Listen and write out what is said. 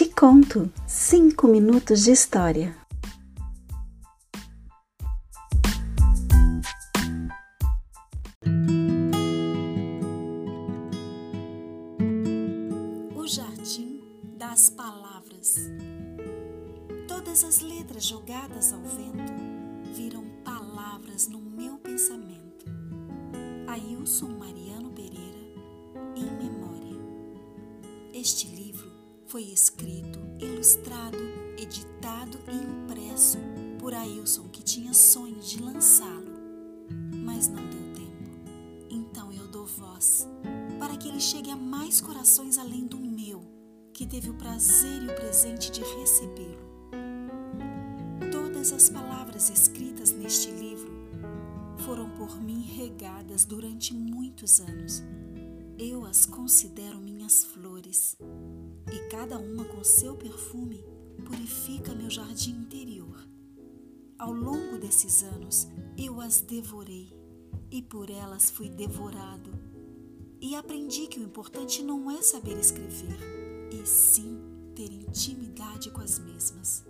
Te conto cinco minutos de história. O Jardim das Palavras. Todas as letras jogadas ao vento viram palavras no meu pensamento. Ailson Mariano Pereira, em memória. Este livro foi escrito, ilustrado, editado e impresso por Ailson, que tinha sonho de lançá-lo, mas não deu tempo. Então eu dou voz para que ele chegue a mais corações além do meu, que teve o prazer e o presente de recebê-lo. Todas as palavras escritas neste livro foram por mim regadas durante muitos anos. Eu as considero minhas flores e cada uma com seu perfume purifica meu jardim interior. Ao longo desses anos, eu as devorei e por elas fui devorado. E aprendi que o importante não é saber escrever, e sim ter intimidade com as mesmas.